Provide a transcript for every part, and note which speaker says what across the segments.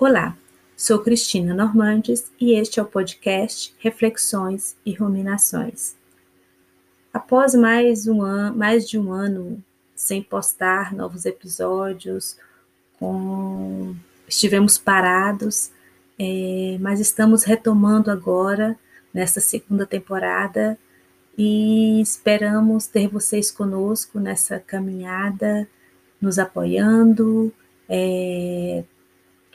Speaker 1: Olá, sou Cristina Normandes e este é o podcast Reflexões e Ruminações. Após mais, um an, mais de um ano sem postar novos episódios, com... estivemos parados, é, mas estamos retomando agora nesta segunda temporada e esperamos ter vocês conosco nessa caminhada, nos apoiando, é,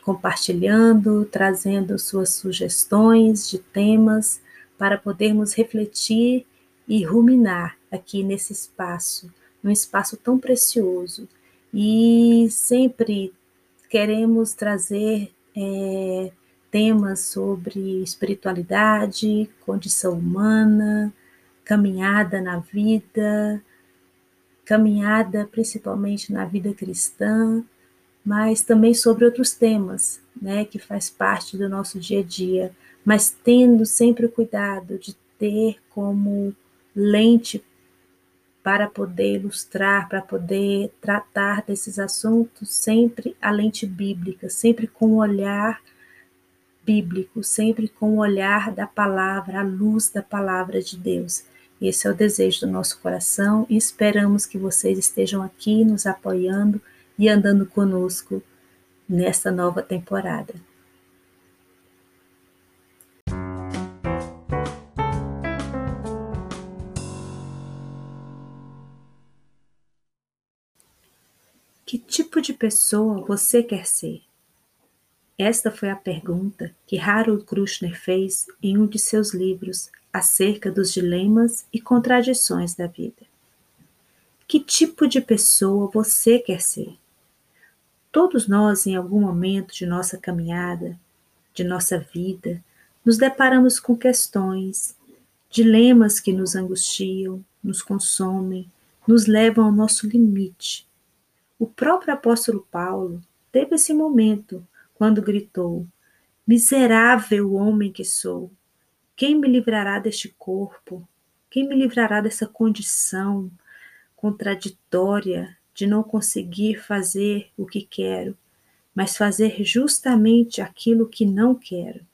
Speaker 1: compartilhando, trazendo suas sugestões de temas para podermos refletir e ruminar aqui nesse espaço, num espaço tão precioso. E sempre queremos trazer é, temas sobre espiritualidade, condição humana, caminhada na vida, caminhada principalmente na vida cristã, mas também sobre outros temas, né, que faz parte do nosso dia a dia, mas tendo sempre o cuidado de ter como lente para poder ilustrar, para poder tratar desses assuntos, sempre a lente bíblica, sempre com o olhar bíblico, sempre com o olhar da palavra, a luz da palavra de Deus. Esse é o desejo do nosso coração e esperamos que vocês estejam aqui nos apoiando e andando conosco nesta nova temporada. Que tipo de pessoa você quer ser? Esta foi a pergunta que Harold Kushner fez em um de seus livros acerca dos dilemas e contradições da vida. Que tipo de pessoa você quer ser? Todos nós, em algum momento de nossa caminhada, de nossa vida, nos deparamos com questões, dilemas que nos angustiam, nos consomem, nos levam ao nosso limite. O próprio apóstolo Paulo teve esse momento quando gritou: Miserável homem que sou, quem me livrará deste corpo? Quem me livrará dessa condição contraditória de não conseguir fazer o que quero, mas fazer justamente aquilo que não quero.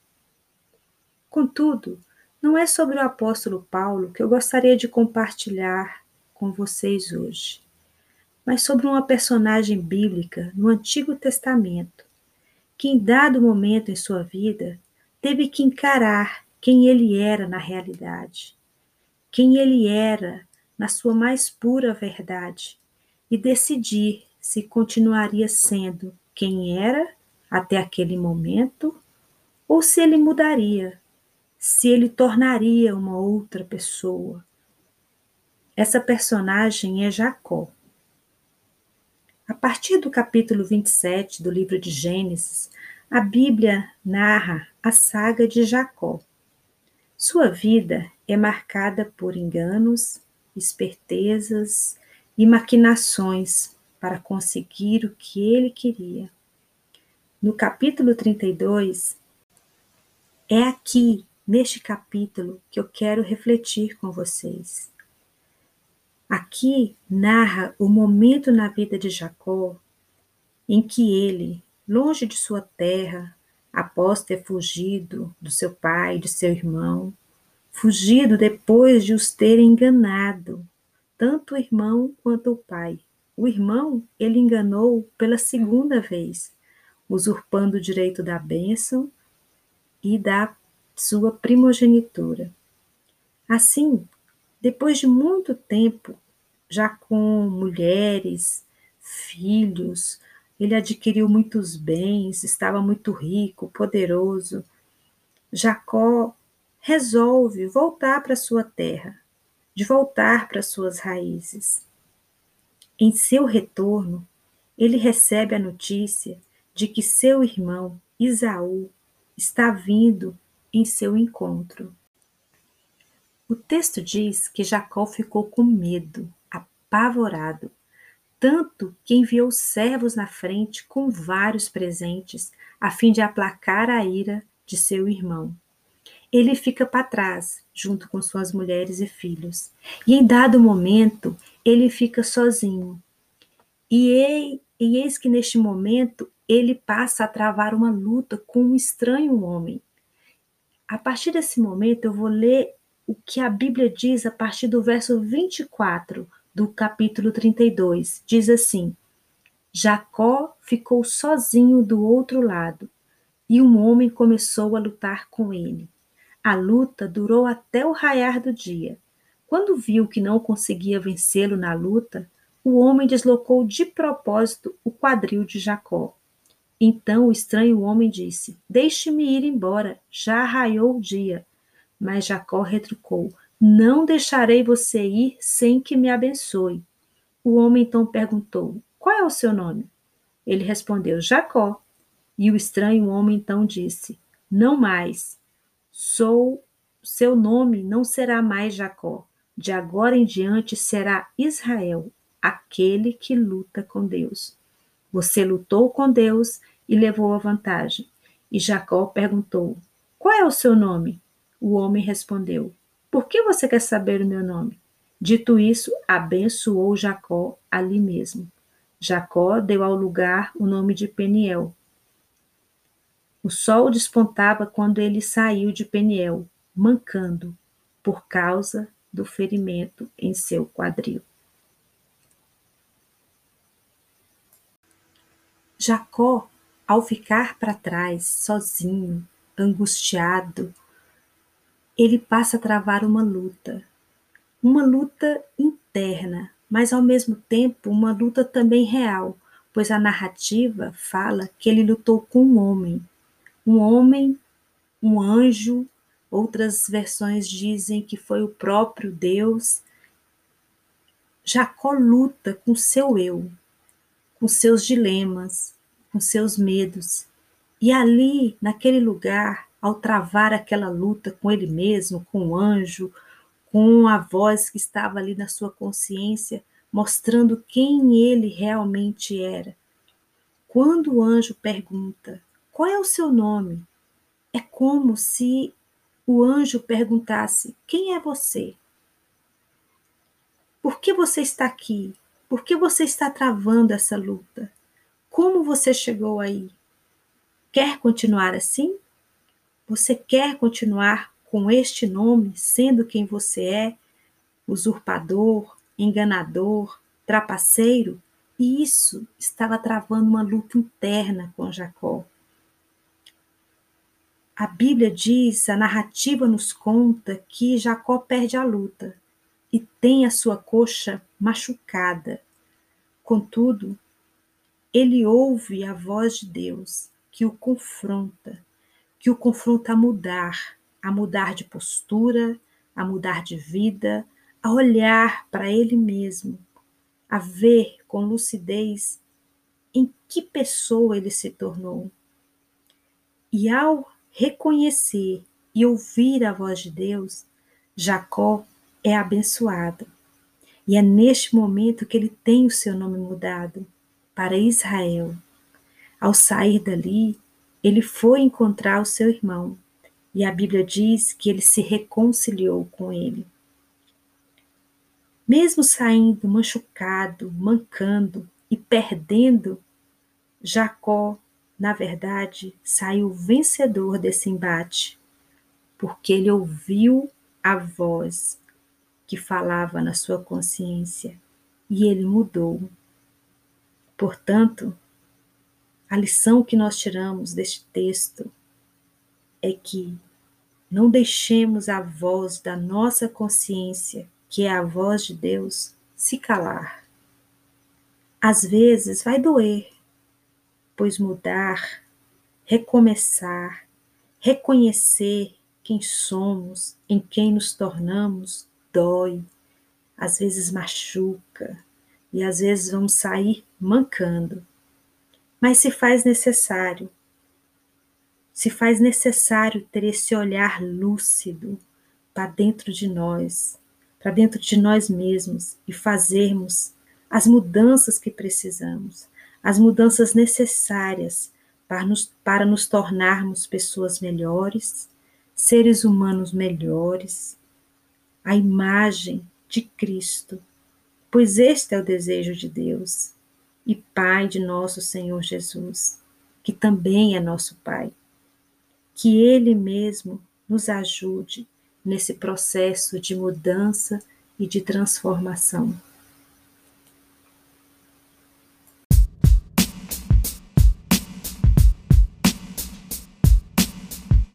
Speaker 1: Contudo, não é sobre o apóstolo Paulo que eu gostaria de compartilhar com vocês hoje, mas sobre uma personagem bíblica no Antigo Testamento, que em dado momento em sua vida teve que encarar quem ele era na realidade, quem ele era na sua mais pura verdade e decidir se continuaria sendo quem era até aquele momento ou se ele mudaria, se ele tornaria uma outra pessoa. Essa personagem é Jacó. A partir do capítulo 27 do livro de Gênesis, a Bíblia narra a saga de Jacó. Sua vida é marcada por enganos, espertezas e maquinações para conseguir o que ele queria. No capítulo 32, é aqui, neste capítulo, que eu quero refletir com vocês. Aqui narra o momento na vida de Jacó em que ele, longe de sua terra, após ter fugido do seu pai e de seu irmão, fugido depois de os ter enganado, tanto o irmão quanto o pai. O irmão ele enganou pela segunda vez, usurpando o direito da bênção e da sua primogenitura. Assim, depois de muito tempo, já com mulheres, filhos, ele adquiriu muitos bens, estava muito rico, poderoso. Jacó resolve voltar para sua terra, de voltar para suas raízes. Em seu retorno, ele recebe a notícia de que seu irmão Isaú está vindo em seu encontro. O texto diz que Jacó ficou com medo, apavorado, tanto que enviou servos na frente com vários presentes, a fim de aplacar a ira de seu irmão ele fica para trás, junto com suas mulheres e filhos. E em dado momento, ele fica sozinho. E, e eis que neste momento ele passa a travar uma luta com um estranho homem. A partir desse momento, eu vou ler o que a Bíblia diz a partir do verso 24 do capítulo 32. Diz assim: Jacó ficou sozinho do outro lado e um homem começou a lutar com ele. A luta durou até o raiar do dia. Quando viu que não conseguia vencê-lo na luta, o homem deslocou de propósito o quadril de Jacó. Então o estranho homem disse: Deixe-me ir embora, já raiou o dia. Mas Jacó retrucou: Não deixarei você ir sem que me abençoe. O homem então perguntou: Qual é o seu nome? Ele respondeu: Jacó. E o estranho homem então disse: Não mais. Sou seu nome não será mais Jacó. De agora em diante será Israel, aquele que luta com Deus. Você lutou com Deus e levou a vantagem. E Jacó perguntou: Qual é o seu nome? O homem respondeu: Por que você quer saber o meu nome? Dito isso, abençoou Jacó ali mesmo. Jacó deu ao lugar o nome de Peniel. O sol despontava quando ele saiu de Peniel, mancando, por causa do ferimento em seu quadril. Jacó, ao ficar para trás, sozinho, angustiado, ele passa a travar uma luta. Uma luta interna, mas ao mesmo tempo uma luta também real, pois a narrativa fala que ele lutou com um homem. Um homem, um anjo, outras versões dizem que foi o próprio Deus. Jacó luta com seu eu, com seus dilemas, com seus medos. E ali, naquele lugar, ao travar aquela luta com ele mesmo, com o anjo, com a voz que estava ali na sua consciência, mostrando quem ele realmente era. Quando o anjo pergunta: Qual é o seu nome? É como se o anjo perguntasse: Quem é você? Por que você está aqui? Por que você está travando essa luta? Como você chegou aí? Quer continuar assim? Você quer continuar com este nome, sendo quem você é, usurpador, enganador, trapaceiro? E isso estava travando uma luta interna com Jacó. A Bíblia diz, a narrativa nos conta que Jacó perde a luta e tem a sua coxa machucada. Contudo, ele ouve a voz de Deus que o confronta, que o confronta a mudar, a mudar de postura, a mudar de vida, a olhar para ele mesmo, a ver com lucidez em que pessoa ele se tornou. E ao reconhecer e ouvir a voz de Deus, Jacó é abençoado. E é neste momento que ele tem o seu nome mudado para Israel. Ao sair dali, ele foi encontrar o seu irmão, e a Bíblia diz que ele se reconciliou com ele. Mesmo saindo machucado, mancando e perdendo, Jacó, na verdade, saiu vencedor desse embate, porque ele ouviu a voz que falava na sua consciência e ele mudou. Portanto, a lição que nós tiramos deste texto é que não deixemos a voz da nossa consciência, que é a voz de Deus, se calar. Às vezes vai doer, pois mudar, recomeçar, reconhecer quem somos, em quem nos tornamos, dói, às vezes machuca e às vezes vamos sair mancando. Mas se faz necessário, se faz necessário ter esse olhar lúcido para dentro de nós, para dentro de nós mesmos e fazermos as mudanças que precisamos, as mudanças necessárias para nos, para nos tornarmos pessoas melhores, seres humanos melhores, a imagem de Cristo, pois este é o desejo de Deus e Pai de nosso Senhor Jesus. que também é nosso Pai. Que Ele mesmo nos ajude nesse processo de mudança e de transformação.